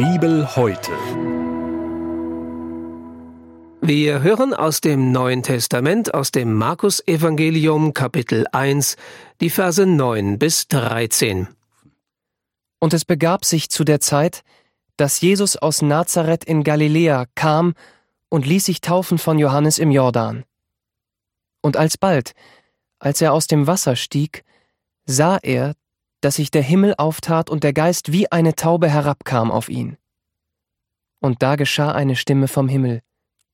Bibel heute. Wir hören aus dem Neuen Testament, aus dem Markus Evangelium Kapitel 1, die Verse 9 bis 13. Und es begab sich zu der Zeit, dass Jesus aus Nazareth in Galiläa kam und ließ sich taufen von Johannes im Jordan. Und alsbald, als er aus dem Wasser stieg, sah er, dass sich der Himmel auftat und der Geist wie eine Taube herabkam auf ihn. Und da geschah eine Stimme vom Himmel,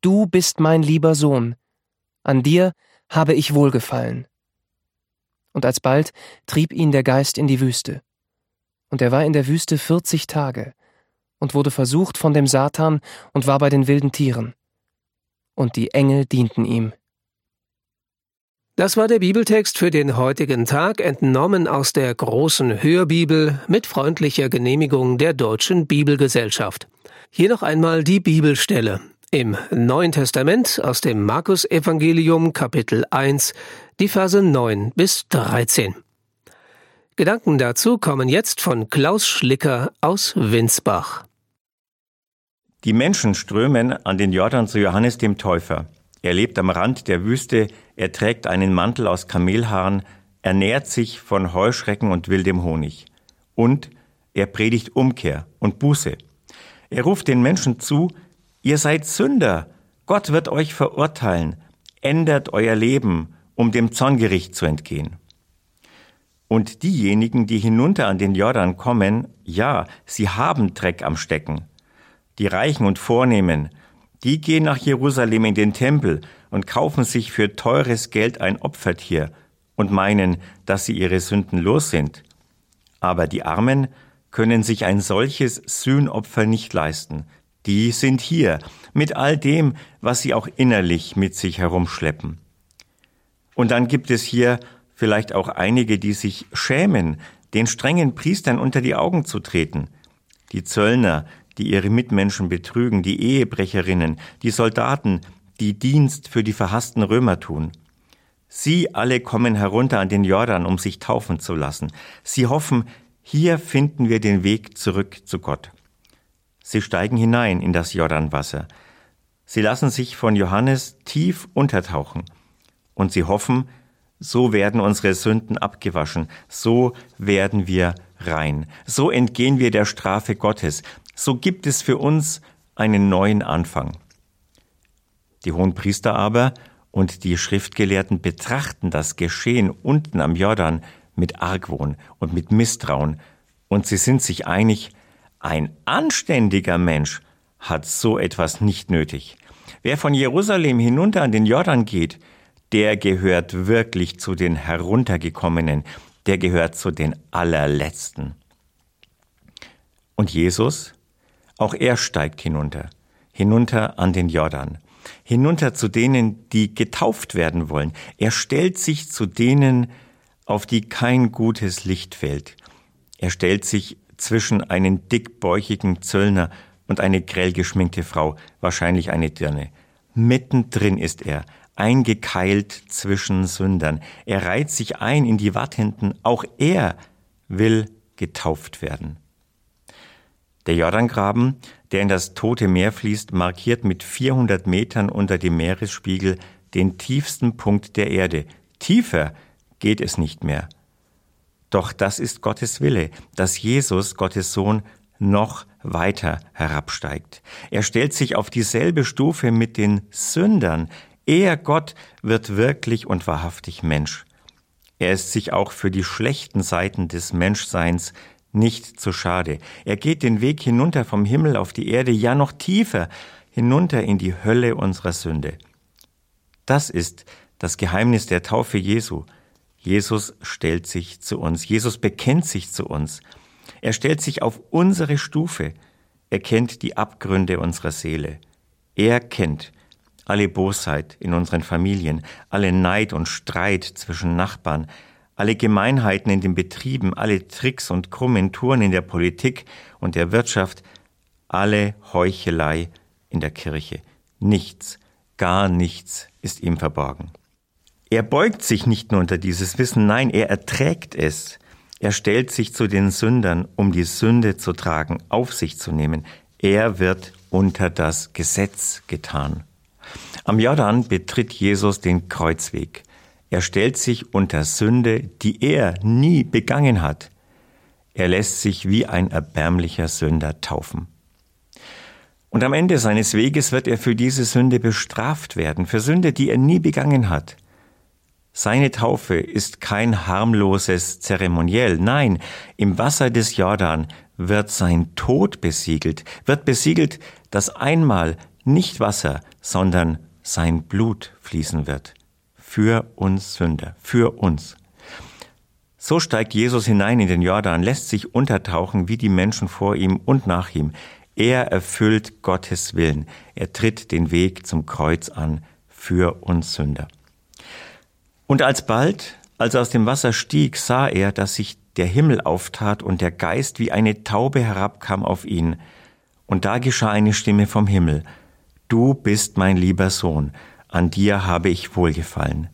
Du bist mein lieber Sohn, an dir habe ich wohlgefallen. Und alsbald trieb ihn der Geist in die Wüste. Und er war in der Wüste vierzig Tage und wurde versucht von dem Satan und war bei den wilden Tieren. Und die Engel dienten ihm. Das war der Bibeltext für den heutigen Tag, entnommen aus der großen Hörbibel mit freundlicher Genehmigung der Deutschen Bibelgesellschaft. Hier noch einmal die Bibelstelle. Im Neuen Testament aus dem Markus Evangelium Kapitel 1, die Verse 9 bis 13. Gedanken dazu kommen jetzt von Klaus Schlicker aus Winsbach. Die Menschen strömen an den Jordan zu Johannes dem Täufer. Er lebt am Rand der Wüste, er trägt einen Mantel aus Kamelhaaren, ernährt sich von Heuschrecken und wildem Honig. Und er predigt Umkehr und Buße. Er ruft den Menschen zu, ihr seid Sünder, Gott wird euch verurteilen, ändert euer Leben, um dem Zorngericht zu entgehen. Und diejenigen, die hinunter an den Jordan kommen, ja, sie haben Dreck am Stecken. Die Reichen und Vornehmen, die gehen nach Jerusalem in den Tempel und kaufen sich für teures Geld ein Opfertier und meinen, dass sie ihre Sünden los sind. Aber die Armen können sich ein solches Sühnopfer nicht leisten. Die sind hier mit all dem, was sie auch innerlich mit sich herumschleppen. Und dann gibt es hier vielleicht auch einige, die sich schämen, den strengen Priestern unter die Augen zu treten. Die Zöllner, die ihre Mitmenschen betrügen, die Ehebrecherinnen, die Soldaten, die Dienst für die verhassten Römer tun. Sie alle kommen herunter an den Jordan, um sich taufen zu lassen. Sie hoffen, hier finden wir den Weg zurück zu Gott. Sie steigen hinein in das Jordanwasser. Sie lassen sich von Johannes tief untertauchen. Und sie hoffen, so werden unsere Sünden abgewaschen, so werden wir rein, so entgehen wir der Strafe Gottes, so gibt es für uns einen neuen Anfang. Die hohen Priester aber und die Schriftgelehrten betrachten das Geschehen unten am Jordan mit Argwohn und mit Misstrauen, und sie sind sich einig, ein anständiger Mensch hat so etwas nicht nötig. Wer von Jerusalem hinunter an den Jordan geht, der gehört wirklich zu den Heruntergekommenen, der gehört zu den Allerletzten. Und Jesus, auch er steigt hinunter, hinunter an den Jordan, hinunter zu denen, die getauft werden wollen. Er stellt sich zu denen, auf die kein gutes Licht fällt. Er stellt sich zwischen einen dickbäuchigen Zöllner und eine grell geschminkte Frau, wahrscheinlich eine Dirne. Mittendrin ist er, eingekeilt zwischen Sündern. Er reiht sich ein in die Wartenden, auch er will getauft werden. Der Jordangraben, der in das Tote Meer fließt, markiert mit 400 Metern unter dem Meeresspiegel den tiefsten Punkt der Erde. Tiefer geht es nicht mehr. Doch das ist Gottes Wille, dass Jesus, Gottes Sohn, noch weiter herabsteigt. Er stellt sich auf dieselbe Stufe mit den Sündern. Er, Gott, wird wirklich und wahrhaftig Mensch. Er ist sich auch für die schlechten Seiten des Menschseins nicht zu schade. Er geht den Weg hinunter vom Himmel auf die Erde, ja noch tiefer, hinunter in die Hölle unserer Sünde. Das ist das Geheimnis der Taufe Jesu. Jesus stellt sich zu uns. Jesus bekennt sich zu uns. Er stellt sich auf unsere Stufe. Er kennt die Abgründe unserer Seele. Er kennt alle Bosheit in unseren Familien, alle Neid und Streit zwischen Nachbarn, alle Gemeinheiten in den Betrieben, alle Tricks und krummen Touren in der Politik und der Wirtschaft, alle Heuchelei in der Kirche. Nichts, gar nichts ist ihm verborgen. Er beugt sich nicht nur unter dieses Wissen, nein, er erträgt es. Er stellt sich zu den Sündern, um die Sünde zu tragen, auf sich zu nehmen. Er wird unter das Gesetz getan. Am Jordan betritt Jesus den Kreuzweg. Er stellt sich unter Sünde, die er nie begangen hat. Er lässt sich wie ein erbärmlicher Sünder taufen. Und am Ende seines Weges wird er für diese Sünde bestraft werden, für Sünde, die er nie begangen hat. Seine Taufe ist kein harmloses Zeremoniell, nein, im Wasser des Jordan wird sein Tod besiegelt, wird besiegelt, dass einmal nicht Wasser, sondern sein Blut fließen wird. Für uns Sünder, für uns. So steigt Jesus hinein in den Jordan, lässt sich untertauchen wie die Menschen vor ihm und nach ihm. Er erfüllt Gottes Willen. Er tritt den Weg zum Kreuz an für uns Sünder. Und alsbald, als er aus dem Wasser stieg, sah er, dass sich der Himmel auftat und der Geist wie eine Taube herabkam auf ihn. Und da geschah eine Stimme vom Himmel. Du bist mein lieber Sohn, an dir habe ich wohlgefallen.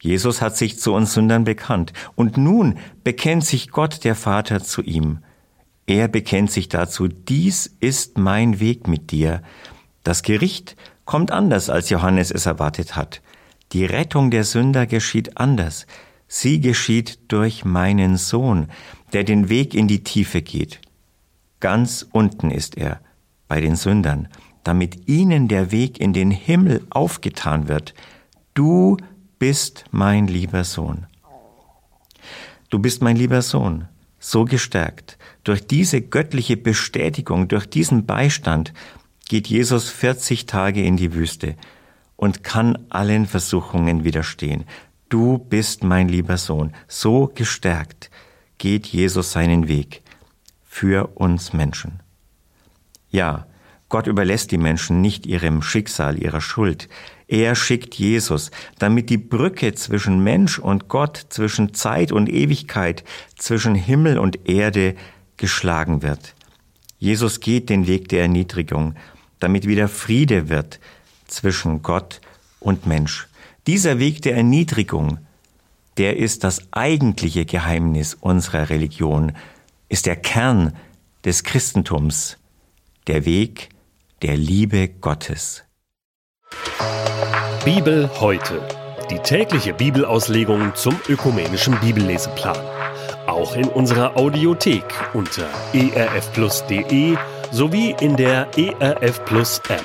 Jesus hat sich zu uns Sündern bekannt, und nun bekennt sich Gott der Vater zu ihm. Er bekennt sich dazu, dies ist mein Weg mit dir. Das Gericht kommt anders, als Johannes es erwartet hat. Die Rettung der Sünder geschieht anders. Sie geschieht durch meinen Sohn, der den Weg in die Tiefe geht. Ganz unten ist er, bei den Sündern, damit ihnen der Weg in den Himmel aufgetan wird. Du bist mein lieber Sohn. Du bist mein lieber Sohn so gestärkt. Durch diese göttliche Bestätigung, durch diesen Beistand geht Jesus 40 Tage in die Wüste und kann allen Versuchungen widerstehen. Du bist mein lieber Sohn. So gestärkt geht Jesus seinen Weg für uns Menschen. Ja, Gott überlässt die Menschen nicht ihrem Schicksal, ihrer Schuld. Er schickt Jesus, damit die Brücke zwischen Mensch und Gott, zwischen Zeit und Ewigkeit, zwischen Himmel und Erde geschlagen wird. Jesus geht den Weg der Erniedrigung, damit wieder Friede wird zwischen Gott und Mensch. Dieser Weg der Erniedrigung, der ist das eigentliche Geheimnis unserer Religion, ist der Kern des Christentums, der Weg der Liebe Gottes. Bibel heute. Die tägliche Bibelauslegung zum ökumenischen Bibelleseplan. Auch in unserer Audiothek unter erfplus.de sowie in der ERF Plus App.